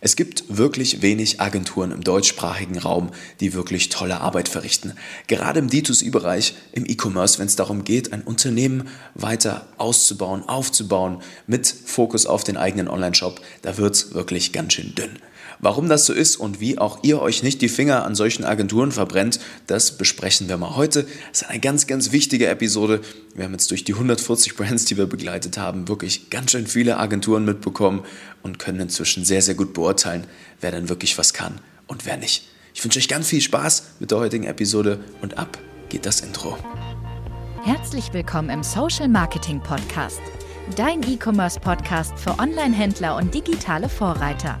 Es gibt wirklich wenig Agenturen im deutschsprachigen Raum, die wirklich tolle Arbeit verrichten. Gerade im D2C-Bereich, im E-Commerce, wenn es darum geht, ein Unternehmen weiter auszubauen, aufzubauen, mit Fokus auf den eigenen Online-Shop, da wird es wirklich ganz schön dünn. Warum das so ist und wie auch ihr euch nicht die Finger an solchen Agenturen verbrennt, das besprechen wir mal heute. Das ist eine ganz, ganz wichtige Episode. Wir haben jetzt durch die 140 Brands, die wir begleitet haben, wirklich ganz schön viele Agenturen mitbekommen und können inzwischen sehr, sehr gut beurteilen, wer denn wirklich was kann und wer nicht. Ich wünsche euch ganz viel Spaß mit der heutigen Episode und ab geht das Intro. Herzlich willkommen im Social Marketing Podcast, dein E-Commerce Podcast für Online-Händler und digitale Vorreiter.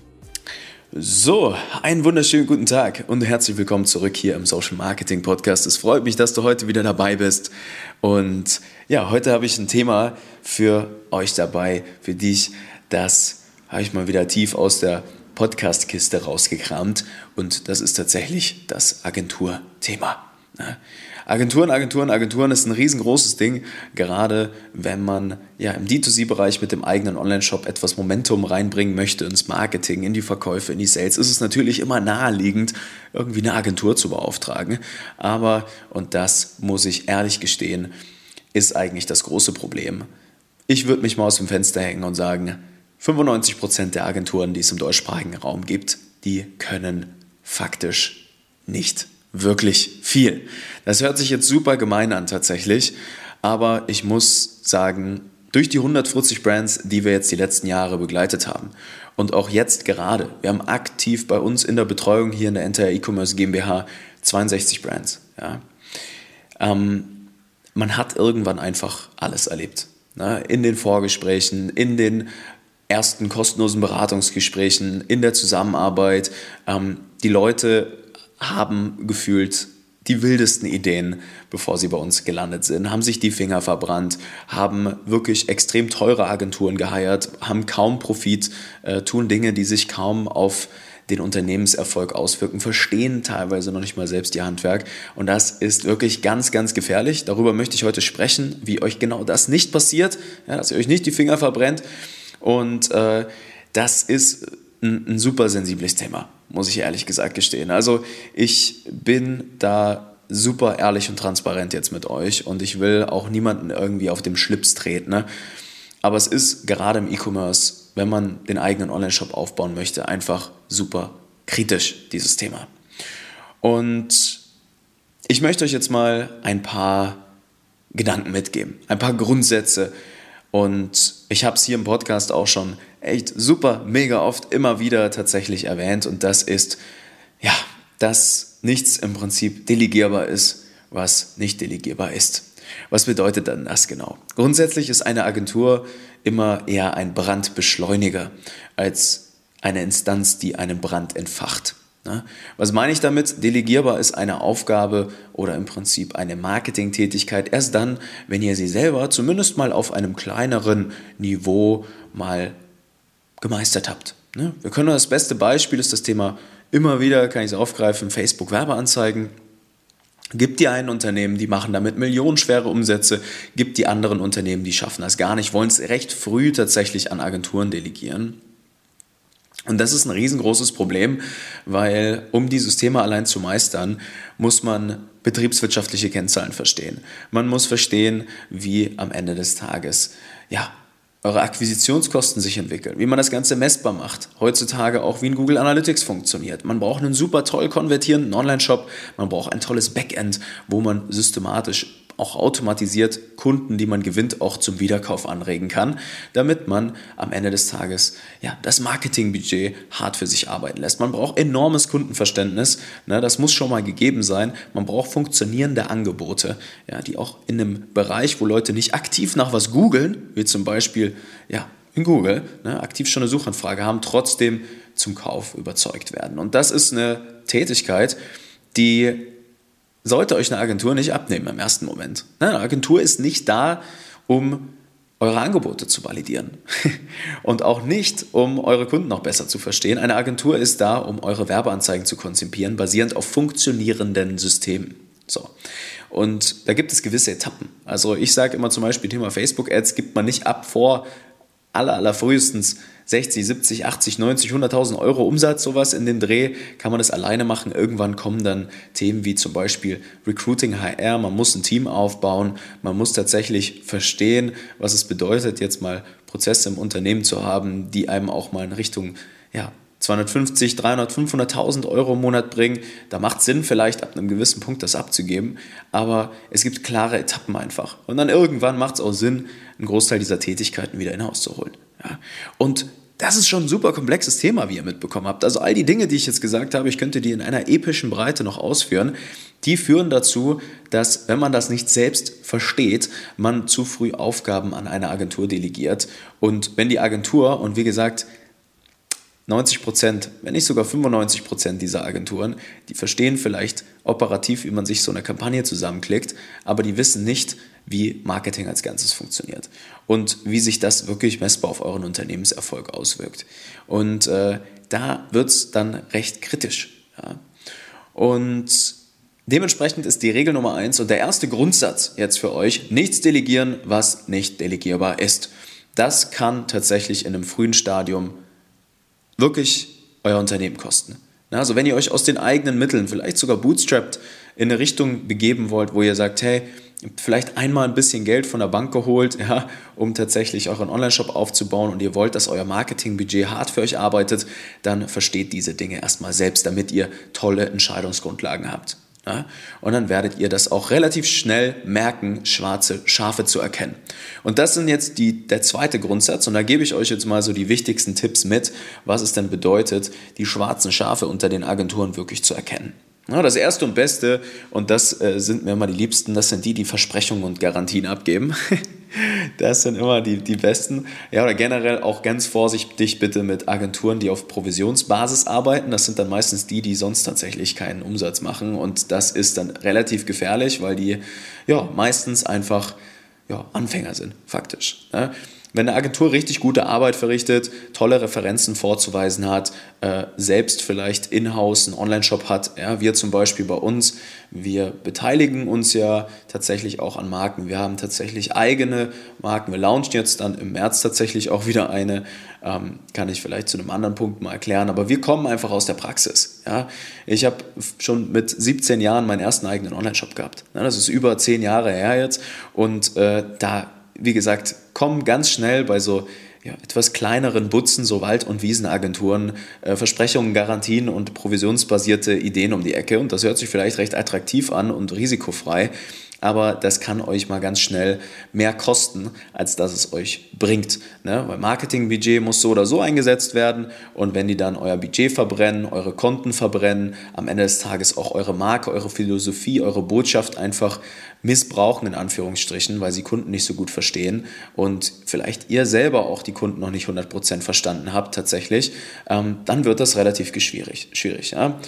So, einen wunderschönen guten Tag und herzlich willkommen zurück hier im Social Marketing Podcast. Es freut mich, dass du heute wieder dabei bist. Und ja, heute habe ich ein Thema für euch dabei, für dich. Das habe ich mal wieder tief aus der Podcast-Kiste rausgekramt. Und das ist tatsächlich das Agenturthema. Agenturen, Agenturen, Agenturen ist ein riesengroßes Ding, gerade wenn man ja im D2C-Bereich mit dem eigenen Online-Shop etwas Momentum reinbringen möchte ins Marketing, in die Verkäufe, in die Sales, ist es natürlich immer naheliegend, irgendwie eine Agentur zu beauftragen. Aber, und das muss ich ehrlich gestehen, ist eigentlich das große Problem. Ich würde mich mal aus dem Fenster hängen und sagen, 95% der Agenturen, die es im deutschsprachigen Raum gibt, die können faktisch nicht wirklich viel. Das hört sich jetzt super gemein an tatsächlich, aber ich muss sagen, durch die 140 Brands, die wir jetzt die letzten Jahre begleitet haben und auch jetzt gerade, wir haben aktiv bei uns in der Betreuung hier in der Enter E-Commerce GmbH 62 Brands. Ja. Ähm, man hat irgendwann einfach alles erlebt. Ne? In den Vorgesprächen, in den ersten kostenlosen Beratungsgesprächen, in der Zusammenarbeit. Ähm, die Leute haben gefühlt die wildesten Ideen, bevor sie bei uns gelandet sind, haben sich die Finger verbrannt, haben wirklich extrem teure Agenturen geheiert, haben kaum Profit, äh, tun Dinge, die sich kaum auf den Unternehmenserfolg auswirken, verstehen teilweise noch nicht mal selbst ihr Handwerk. Und das ist wirklich ganz, ganz gefährlich. Darüber möchte ich heute sprechen, wie euch genau das nicht passiert, ja, dass ihr euch nicht die Finger verbrennt. Und äh, das ist ein, ein super sensibles Thema muss ich ehrlich gesagt gestehen. Also ich bin da super ehrlich und transparent jetzt mit euch und ich will auch niemanden irgendwie auf dem Schlips treten. Ne? Aber es ist gerade im E-Commerce, wenn man den eigenen Online-Shop aufbauen möchte, einfach super kritisch, dieses Thema. Und ich möchte euch jetzt mal ein paar Gedanken mitgeben, ein paar Grundsätze. Und ich habe es hier im Podcast auch schon echt super, mega oft immer wieder tatsächlich erwähnt und das ist, ja, dass nichts im Prinzip delegierbar ist, was nicht delegierbar ist. Was bedeutet dann das genau? Grundsätzlich ist eine Agentur immer eher ein Brandbeschleuniger als eine Instanz, die einen Brand entfacht. Ne? Was meine ich damit? Delegierbar ist eine Aufgabe oder im Prinzip eine Marketingtätigkeit erst dann, wenn ihr sie selber zumindest mal auf einem kleineren Niveau mal gemeistert habt. Ne? Wir können das beste Beispiel ist das Thema immer wieder, kann ich es aufgreifen, Facebook Werbeanzeigen. Gibt die einen Unternehmen, die machen damit millionenschwere Umsätze, gibt die anderen Unternehmen, die schaffen das gar nicht, wollen es recht früh tatsächlich an Agenturen delegieren. Und das ist ein riesengroßes Problem, weil um dieses Thema allein zu meistern, muss man betriebswirtschaftliche Kennzahlen verstehen. Man muss verstehen, wie am Ende des Tages ja, eure Akquisitionskosten sich entwickeln, wie man das Ganze messbar macht. Heutzutage auch wie ein Google Analytics funktioniert. Man braucht einen super toll konvertierenden Online-Shop, man braucht ein tolles Backend, wo man systematisch auch automatisiert Kunden, die man gewinnt, auch zum Wiederkauf anregen kann, damit man am Ende des Tages ja, das Marketingbudget hart für sich arbeiten lässt. Man braucht enormes Kundenverständnis, ne, das muss schon mal gegeben sein. Man braucht funktionierende Angebote, ja, die auch in einem Bereich, wo Leute nicht aktiv nach was googeln, wie zum Beispiel ja, in Google, ne, aktiv schon eine Suchanfrage haben, trotzdem zum Kauf überzeugt werden. Und das ist eine Tätigkeit, die sollte euch eine Agentur nicht abnehmen im ersten Moment. Eine Agentur ist nicht da, um eure Angebote zu validieren und auch nicht, um eure Kunden noch besser zu verstehen. Eine Agentur ist da, um eure Werbeanzeigen zu konzipieren, basierend auf funktionierenden Systemen. So. Und da gibt es gewisse Etappen. Also ich sage immer zum Beispiel Thema Facebook-Ads gibt man nicht ab vor aller, aller frühestens 60, 70, 80, 90, 100.000 Euro Umsatz, sowas in den Dreh, kann man das alleine machen. Irgendwann kommen dann Themen wie zum Beispiel Recruiting, HR, man muss ein Team aufbauen, man muss tatsächlich verstehen, was es bedeutet, jetzt mal Prozesse im Unternehmen zu haben, die einem auch mal in Richtung ja, 250, 300, 500.000 Euro im Monat bringen. Da macht Sinn, vielleicht ab einem gewissen Punkt das abzugeben. Aber es gibt klare Etappen einfach. Und dann irgendwann macht es auch Sinn, einen Großteil dieser Tätigkeiten wieder in Haus zu holen. Ja. Und das ist schon ein super komplexes Thema, wie ihr mitbekommen habt. Also all die Dinge, die ich jetzt gesagt habe, ich könnte die in einer epischen Breite noch ausführen, die führen dazu, dass, wenn man das nicht selbst versteht, man zu früh Aufgaben an eine Agentur delegiert. Und wenn die Agentur, und wie gesagt, 90 Prozent, wenn nicht sogar 95 Prozent dieser Agenturen, die verstehen vielleicht operativ, wie man sich so eine Kampagne zusammenklickt, aber die wissen nicht, wie Marketing als Ganzes funktioniert und wie sich das wirklich messbar auf euren Unternehmenserfolg auswirkt. Und äh, da wird es dann recht kritisch. Ja. Und dementsprechend ist die Regel Nummer eins und der erste Grundsatz jetzt für euch, nichts delegieren, was nicht delegierbar ist. Das kann tatsächlich in einem frühen Stadium wirklich euer Unternehmen kosten. Also wenn ihr euch aus den eigenen Mitteln, vielleicht sogar bootstrapped, in eine Richtung begeben wollt, wo ihr sagt, hey, vielleicht einmal ein bisschen Geld von der Bank geholt, ja, um tatsächlich euren Online-Shop aufzubauen und ihr wollt, dass euer Marketingbudget hart für euch arbeitet, dann versteht diese Dinge erstmal selbst, damit ihr tolle Entscheidungsgrundlagen habt. Ja? Und dann werdet ihr das auch relativ schnell merken, schwarze Schafe zu erkennen. Und das sind jetzt die, der zweite Grundsatz. Und da gebe ich euch jetzt mal so die wichtigsten Tipps mit, was es denn bedeutet, die schwarzen Schafe unter den Agenturen wirklich zu erkennen. Das erste und beste, und das äh, sind mir immer die liebsten, das sind die, die Versprechungen und Garantien abgeben. das sind immer die, die besten. Ja, oder generell auch ganz vorsichtig bitte mit Agenturen, die auf Provisionsbasis arbeiten. Das sind dann meistens die, die sonst tatsächlich keinen Umsatz machen. Und das ist dann relativ gefährlich, weil die ja meistens einfach ja, Anfänger sind, faktisch. Ne? Wenn eine Agentur richtig gute Arbeit verrichtet, tolle Referenzen vorzuweisen hat, äh, selbst vielleicht in-house einen Online-Shop hat, ja, wir zum Beispiel bei uns, wir beteiligen uns ja tatsächlich auch an Marken. Wir haben tatsächlich eigene Marken. Wir launchen jetzt dann im März tatsächlich auch wieder eine, ähm, kann ich vielleicht zu einem anderen Punkt mal erklären, aber wir kommen einfach aus der Praxis. Ja. Ich habe schon mit 17 Jahren meinen ersten eigenen Online-Shop gehabt. Das ist über 10 Jahre her jetzt und äh, da wie gesagt, kommen ganz schnell bei so ja, etwas kleineren Butzen, so Wald- und Wiesenagenturen, äh, Versprechungen, Garantien und provisionsbasierte Ideen um die Ecke. Und das hört sich vielleicht recht attraktiv an und risikofrei aber das kann euch mal ganz schnell mehr kosten, als dass es euch bringt. Ne? Weil Marketingbudget muss so oder so eingesetzt werden und wenn die dann euer Budget verbrennen, eure Konten verbrennen, am Ende des Tages auch eure Marke, eure Philosophie, eure Botschaft einfach missbrauchen, in Anführungsstrichen, weil sie Kunden nicht so gut verstehen und vielleicht ihr selber auch die Kunden noch nicht 100% verstanden habt tatsächlich, ähm, dann wird das relativ schwierig. schwierig ja?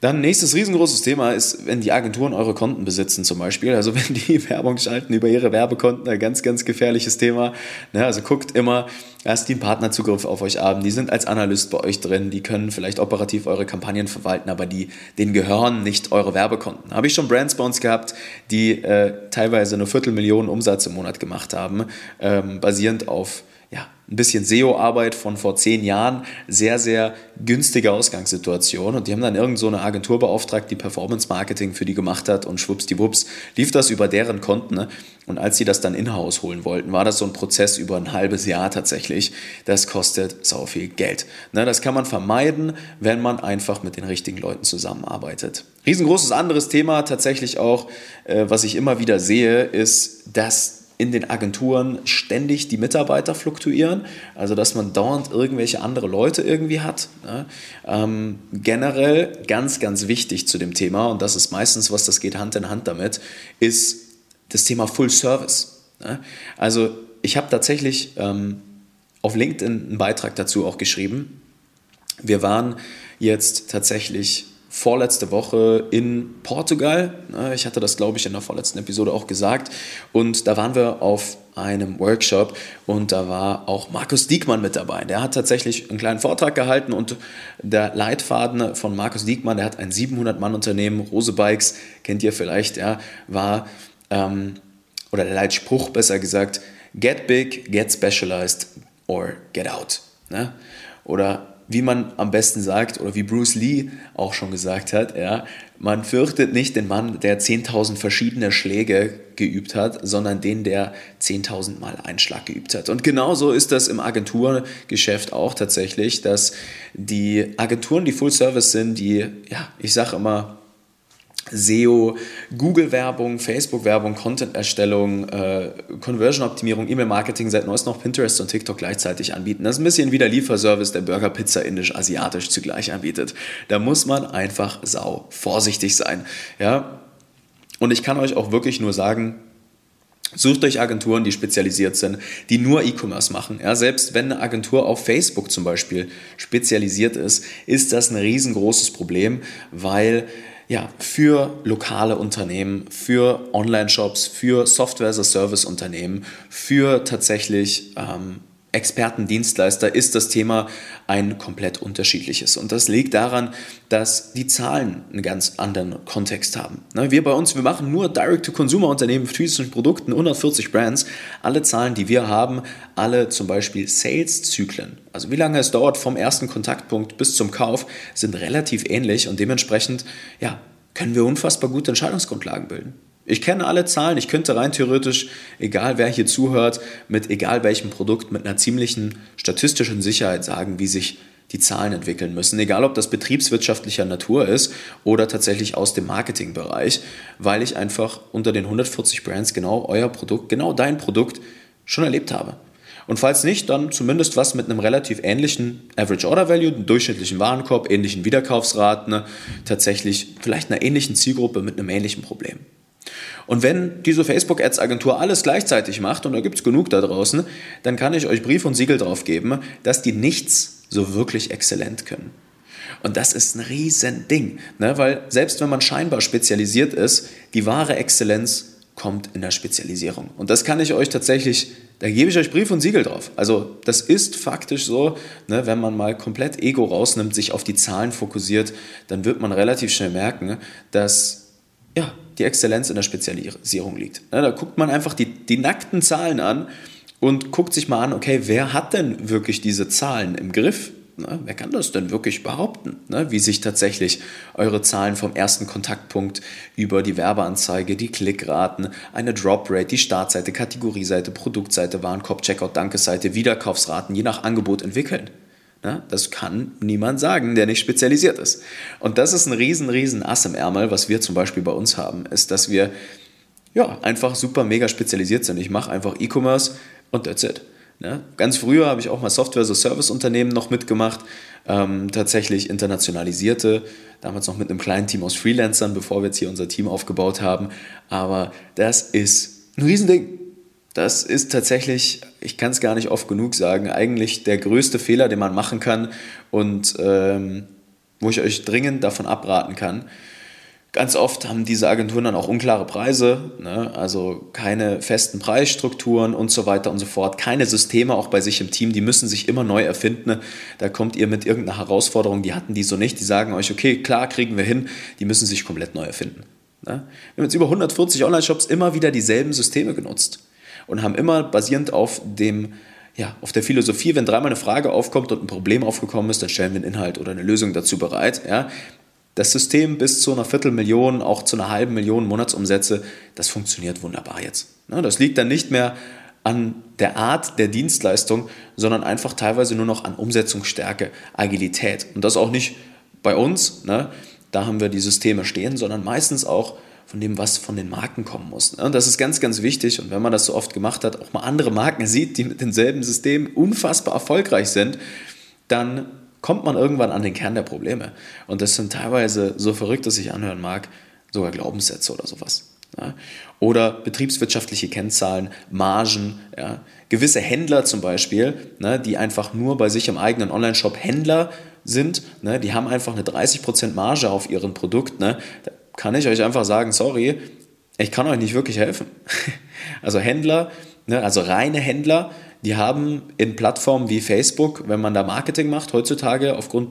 Dann nächstes riesengroßes Thema ist, wenn die Agenturen eure Konten besitzen zum Beispiel. Also wenn die Werbung schalten über ihre Werbekonten, ein ganz, ganz gefährliches Thema. Ne, also guckt immer, dass die einen Partnerzugriff auf euch haben. Die sind als Analyst bei euch drin. Die können vielleicht operativ eure Kampagnen verwalten, aber die, denen gehören nicht eure Werbekonten. Habe ich schon Brands bei uns gehabt, die äh, teilweise eine Viertelmillion Umsatz im Monat gemacht haben, ähm, basierend auf ja, ein bisschen SEO-Arbeit von vor zehn Jahren, sehr, sehr günstige Ausgangssituation. Und die haben dann irgend so eine Agentur beauftragt, die Performance-Marketing für die gemacht hat und schwuppsdiwupps lief das über deren Konten. Ne? Und als sie das dann in-house holen wollten, war das so ein Prozess über ein halbes Jahr tatsächlich. Das kostet sau viel Geld. Ne? Das kann man vermeiden, wenn man einfach mit den richtigen Leuten zusammenarbeitet. Riesengroßes anderes Thema tatsächlich auch, äh, was ich immer wieder sehe, ist, dass in den Agenturen ständig die Mitarbeiter fluktuieren, also dass man dauernd irgendwelche andere Leute irgendwie hat. Ne? Ähm, generell ganz, ganz wichtig zu dem Thema, und das ist meistens was, das geht Hand in Hand damit, ist das Thema Full Service. Ne? Also ich habe tatsächlich ähm, auf LinkedIn einen Beitrag dazu auch geschrieben, Wir waren jetzt tatsächlich vorletzte Woche in Portugal. Ich hatte das, glaube ich, in der vorletzten Episode auch gesagt. Und da waren wir auf einem Workshop und da war auch Markus Diekmann mit dabei. Der hat tatsächlich einen kleinen Vortrag gehalten und der Leitfaden von Markus Diekmann, der hat ein 700-Mann-Unternehmen, Rose Bikes, kennt ihr vielleicht, ja, war, ähm, oder der Leitspruch besser gesagt, get big, get specialized or get out. Ne? Oder wie man am besten sagt oder wie Bruce Lee auch schon gesagt hat, ja, man fürchtet nicht den Mann, der 10.000 verschiedene Schläge geübt hat, sondern den, der 10.000 Mal einen Schlag geübt hat. Und genauso ist das im Agenturgeschäft auch tatsächlich, dass die Agenturen, die Full Service sind, die, ja, ich sage immer, SEO, Google-Werbung, Facebook-Werbung, Content-Erstellung, äh, Conversion-Optimierung, E-Mail-Marketing, seit neuestem noch Pinterest und TikTok gleichzeitig anbieten. Das ist ein bisschen wie der Lieferservice, der Burger, Pizza, Indisch, Asiatisch zugleich anbietet. Da muss man einfach sau vorsichtig sein. Ja? Und ich kann euch auch wirklich nur sagen, Sucht euch Agenturen, die spezialisiert sind, die nur E-Commerce machen. Ja, selbst wenn eine Agentur auf Facebook zum Beispiel spezialisiert ist, ist das ein riesengroßes Problem, weil ja, für lokale Unternehmen, für Online-Shops, für Software-as-a-Service-Unternehmen, für tatsächlich ähm, Experten, Dienstleister ist das Thema ein komplett unterschiedliches. Und das liegt daran, dass die Zahlen einen ganz anderen Kontext haben. Wir bei uns, wir machen nur Direct-to-Consumer-Unternehmen mit physischen Produkten, 140 Brands. Alle Zahlen, die wir haben, alle zum Beispiel Sales-Zyklen, also wie lange es dauert vom ersten Kontaktpunkt bis zum Kauf, sind relativ ähnlich und dementsprechend ja, können wir unfassbar gute Entscheidungsgrundlagen bilden. Ich kenne alle Zahlen, ich könnte rein theoretisch, egal wer hier zuhört, mit egal welchem Produkt, mit einer ziemlichen statistischen Sicherheit sagen, wie sich die Zahlen entwickeln müssen, egal ob das betriebswirtschaftlicher Natur ist oder tatsächlich aus dem Marketingbereich, weil ich einfach unter den 140 Brands genau euer Produkt, genau dein Produkt schon erlebt habe. Und falls nicht, dann zumindest was mit einem relativ ähnlichen Average Order Value, einem durchschnittlichen Warenkorb, ähnlichen Wiederkaufsraten, ne, tatsächlich vielleicht einer ähnlichen Zielgruppe mit einem ähnlichen Problem. Und wenn diese Facebook-Ads-Agentur alles gleichzeitig macht, und da gibt es genug da draußen, dann kann ich euch Brief und Siegel drauf geben, dass die nichts so wirklich exzellent können. Und das ist ein Riesending, ne? weil selbst wenn man scheinbar spezialisiert ist, die wahre Exzellenz kommt in der Spezialisierung. Und das kann ich euch tatsächlich, da gebe ich euch Brief und Siegel drauf. Also das ist faktisch so, ne, wenn man mal komplett Ego rausnimmt, sich auf die Zahlen fokussiert, dann wird man relativ schnell merken, dass ja, die Exzellenz in der Spezialisierung liegt. Ja, da guckt man einfach die, die nackten Zahlen an und guckt sich mal an, okay, wer hat denn wirklich diese Zahlen im Griff? Na, wer kann das denn wirklich behaupten, ne? wie sich tatsächlich eure Zahlen vom ersten Kontaktpunkt über die Werbeanzeige, die Klickraten, eine Drop-Rate, die Startseite, Kategorieseite, Produktseite, Warenkorb, Checkout, Dankeseite, Wiederkaufsraten je nach Angebot entwickeln? Ja, das kann niemand sagen, der nicht spezialisiert ist. Und das ist ein riesen, riesen Ass im Ärmel, was wir zum Beispiel bei uns haben, ist, dass wir ja, einfach super mega spezialisiert sind. Ich mache einfach E-Commerce und that's it. Ja, ganz früher habe ich auch mal Software-as-a-Service-Unternehmen noch mitgemacht, ähm, tatsächlich internationalisierte, damals noch mit einem kleinen Team aus Freelancern, bevor wir jetzt hier unser Team aufgebaut haben. Aber das ist ein Riesending. Das ist tatsächlich, ich kann es gar nicht oft genug sagen, eigentlich der größte Fehler, den man machen kann und ähm, wo ich euch dringend davon abraten kann. Ganz oft haben diese Agenturen dann auch unklare Preise, ne? also keine festen Preisstrukturen und so weiter und so fort, keine Systeme auch bei sich im Team, die müssen sich immer neu erfinden. Da kommt ihr mit irgendeiner Herausforderung, die hatten die so nicht, die sagen euch, okay, klar, kriegen wir hin, die müssen sich komplett neu erfinden. Ne? Wir haben jetzt über 140 Online-Shops immer wieder dieselben Systeme genutzt und haben immer basierend auf dem ja, auf der Philosophie, wenn dreimal eine Frage aufkommt und ein Problem aufgekommen ist, dann stellen wir einen Inhalt oder eine Lösung dazu bereit. Ja. Das System bis zu einer Viertelmillion, auch zu einer halben Million Monatsumsätze, das funktioniert wunderbar jetzt. Ne, das liegt dann nicht mehr an der Art der Dienstleistung, sondern einfach teilweise nur noch an Umsetzungsstärke, Agilität. Und das auch nicht bei uns, ne? da haben wir die Systeme stehen, sondern meistens auch von dem, was von den Marken kommen muss. Und das ist ganz, ganz wichtig. Und wenn man das so oft gemacht hat, auch mal andere Marken sieht, die mit denselben Systemen unfassbar erfolgreich sind, dann kommt man irgendwann an den Kern der Probleme. Und das sind teilweise, so verrückt es sich anhören mag, sogar Glaubenssätze oder sowas. Ja. Oder betriebswirtschaftliche Kennzahlen, Margen, ja. gewisse Händler zum Beispiel, ne, die einfach nur bei sich im eigenen Online-Shop Händler sind, ne, die haben einfach eine 30% Marge auf ihrem Produkt, ne, kann ich euch einfach sagen, sorry, ich kann euch nicht wirklich helfen. Also Händler, ne, also reine Händler, die haben in Plattformen wie Facebook, wenn man da Marketing macht, heutzutage aufgrund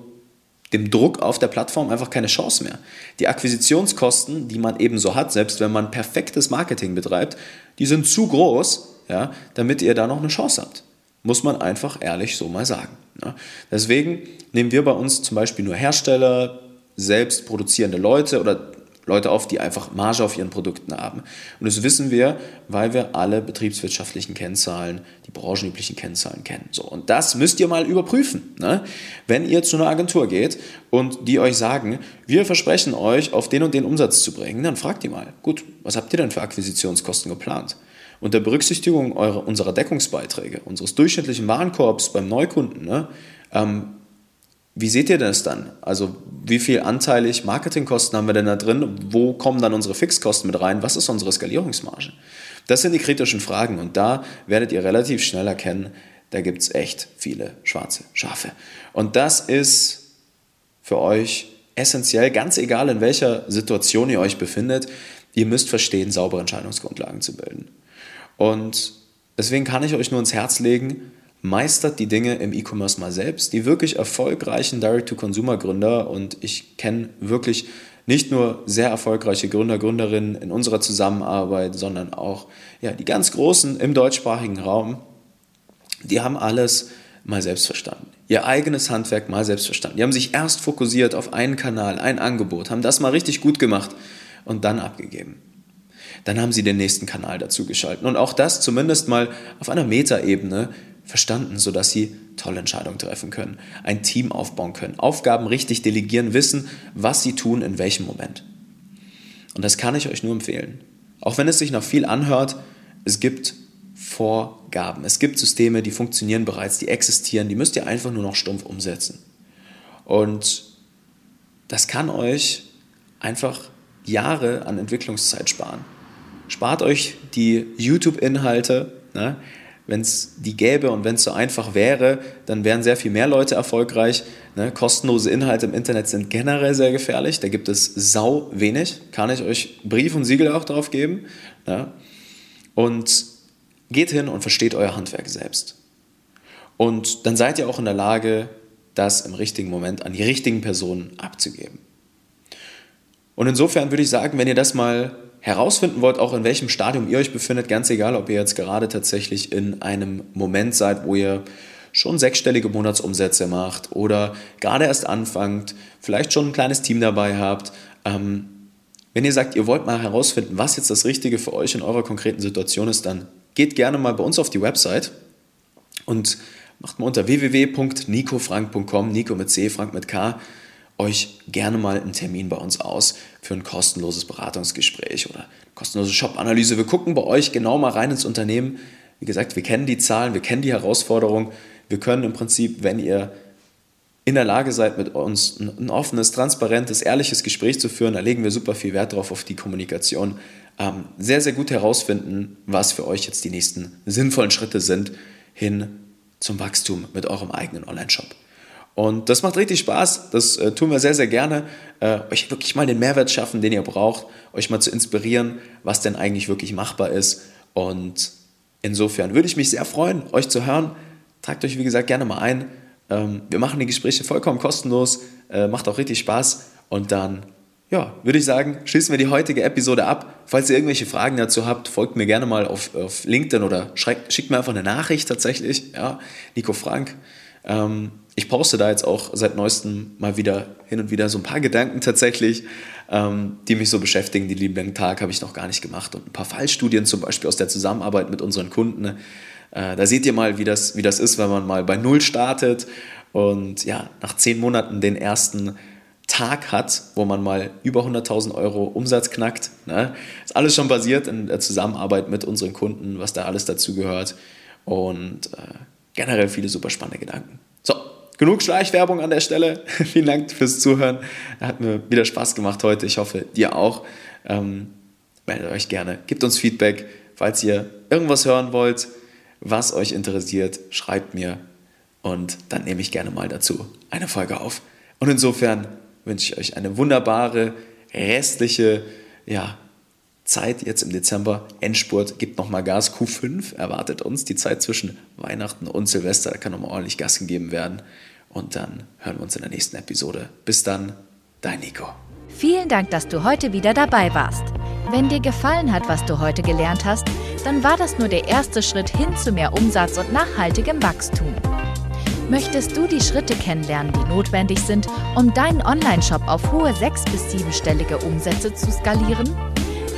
dem Druck auf der Plattform einfach keine Chance mehr. Die Akquisitionskosten, die man eben so hat, selbst wenn man perfektes Marketing betreibt, die sind zu groß, ja, damit ihr da noch eine Chance habt. Muss man einfach ehrlich so mal sagen. Ja. Deswegen nehmen wir bei uns zum Beispiel nur Hersteller, selbst produzierende Leute oder Leute auf, die einfach Marge auf ihren Produkten haben. Und das wissen wir, weil wir alle betriebswirtschaftlichen Kennzahlen, die branchenüblichen Kennzahlen kennen. So, und das müsst ihr mal überprüfen. Ne? Wenn ihr zu einer Agentur geht und die euch sagen, wir versprechen euch, auf den und den Umsatz zu bringen, dann fragt ihr mal, gut, was habt ihr denn für Akquisitionskosten geplant? Unter Berücksichtigung eurer, unserer Deckungsbeiträge, unseres durchschnittlichen Warenkorbs beim Neukunden, ne, ähm, wie seht ihr das dann? Also wie viel anteilig Marketingkosten haben wir denn da drin? Wo kommen dann unsere Fixkosten mit rein? Was ist unsere Skalierungsmarge? Das sind die kritischen Fragen und da werdet ihr relativ schnell erkennen, da gibt es echt viele schwarze Schafe. Und das ist für euch essentiell, ganz egal in welcher Situation ihr euch befindet, ihr müsst verstehen, saubere Entscheidungsgrundlagen zu bilden. Und deswegen kann ich euch nur ins Herz legen, meistert die Dinge im E-Commerce mal selbst. Die wirklich erfolgreichen Direct-to-Consumer-Gründer und ich kenne wirklich nicht nur sehr erfolgreiche Gründer, Gründerinnen in unserer Zusammenarbeit, sondern auch ja, die ganz Großen im deutschsprachigen Raum, die haben alles mal selbst verstanden. Ihr eigenes Handwerk mal selbst verstanden. Die haben sich erst fokussiert auf einen Kanal, ein Angebot, haben das mal richtig gut gemacht und dann abgegeben. Dann haben sie den nächsten Kanal dazu geschalten. Und auch das zumindest mal auf einer Metaebene verstanden, sodass sie tolle Entscheidungen treffen können, ein Team aufbauen können, Aufgaben richtig delegieren, wissen, was sie tun, in welchem Moment. Und das kann ich euch nur empfehlen. Auch wenn es sich noch viel anhört, es gibt Vorgaben, es gibt Systeme, die funktionieren bereits, die existieren, die müsst ihr einfach nur noch stumpf umsetzen. Und das kann euch einfach Jahre an Entwicklungszeit sparen. Spart euch die YouTube-Inhalte, ne? Wenn es die gäbe und wenn es so einfach wäre, dann wären sehr viel mehr Leute erfolgreich. Ne? Kostenlose Inhalte im Internet sind generell sehr gefährlich. Da gibt es sau wenig. Kann ich euch Brief und Siegel auch drauf geben. Ne? Und geht hin und versteht euer Handwerk selbst. Und dann seid ihr auch in der Lage, das im richtigen Moment an die richtigen Personen abzugeben. Und insofern würde ich sagen, wenn ihr das mal herausfinden wollt, auch in welchem Stadium ihr euch befindet, ganz egal, ob ihr jetzt gerade tatsächlich in einem Moment seid, wo ihr schon sechsstellige Monatsumsätze macht oder gerade erst anfangt, vielleicht schon ein kleines Team dabei habt. Ähm, wenn ihr sagt, ihr wollt mal herausfinden, was jetzt das Richtige für euch in eurer konkreten Situation ist, dann geht gerne mal bei uns auf die Website und macht mal unter www.nicofrank.com, Nico mit C, Frank mit K, euch gerne mal einen Termin bei uns aus für ein kostenloses Beratungsgespräch oder kostenlose Shop-Analyse. Wir gucken bei euch genau mal rein ins Unternehmen. Wie gesagt, wir kennen die Zahlen, wir kennen die Herausforderungen. Wir können im Prinzip, wenn ihr in der Lage seid, mit uns ein, offenes, transparentes, ehrliches Gespräch zu führen, da legen wir super viel Wert drauf auf die Kommunikation, ähm, sehr, sehr gut herausfinden, was für euch jetzt die nächsten sinnvollen Schritte sind hin zum Wachstum mit eurem eigenen Online-Shop. Und das macht richtig Spaß. Das äh, tun wir sehr, sehr gerne. Äh, euch wirklich mal den Mehrwert schaffen, den ihr braucht. Euch mal zu inspirieren, was denn eigentlich wirklich machbar ist. Und insofern würde ich mich sehr freuen, euch zu hören. Tragt euch, wie gesagt, gerne mal ein. Ähm, wir machen die Gespräche vollkommen kostenlos. Äh, macht auch richtig Spaß. Und dann, ja, würde ich sagen, schließen wir die heutige Episode ab. Falls ihr irgendwelche Fragen dazu habt, folgt mir gerne mal auf, auf LinkedIn oder schickt mir einfach eine Nachricht tatsächlich. Ja, Nico Frank. Ähm, ich poste da jetzt auch seit neuestem mal wieder hin und wieder so ein paar Gedanken tatsächlich, ähm, die mich so beschäftigen. Die lieben Tag habe ich noch gar nicht gemacht und ein paar Fallstudien zum Beispiel aus der Zusammenarbeit mit unseren Kunden. Äh, da seht ihr mal, wie das, wie das ist, wenn man mal bei Null startet und ja, nach zehn Monaten den ersten Tag hat, wo man mal über 100.000 Euro Umsatz knackt. Ne? Ist alles schon basiert in der Zusammenarbeit mit unseren Kunden, was da alles dazu gehört und äh, generell viele super spannende Gedanken. So, genug Schleichwerbung an der Stelle. Vielen Dank fürs Zuhören. Hat mir wieder Spaß gemacht heute. Ich hoffe, dir auch. Ähm, meldet euch gerne. Gebt uns Feedback. Falls ihr irgendwas hören wollt, was euch interessiert, schreibt mir. und dann nehme ich gerne mal dazu eine Folge auf. Und insofern wünsche ich euch eine wunderbare restliche ja, Zeit jetzt im Dezember. Endspurt gibt nochmal Gas. Q5 erwartet uns die Zeit zwischen Weihnachten und Silvester. Da kann nochmal ordentlich Gas gegeben werden. Und dann hören wir uns in der nächsten Episode. Bis dann, dein Nico. Vielen Dank, dass du heute wieder dabei warst. Wenn dir gefallen hat, was du heute gelernt hast, dann war das nur der erste Schritt hin zu mehr Umsatz und nachhaltigem Wachstum. Möchtest du die Schritte kennenlernen, die notwendig sind, um deinen Online-Shop auf hohe sechs- bis siebenstellige Umsätze zu skalieren?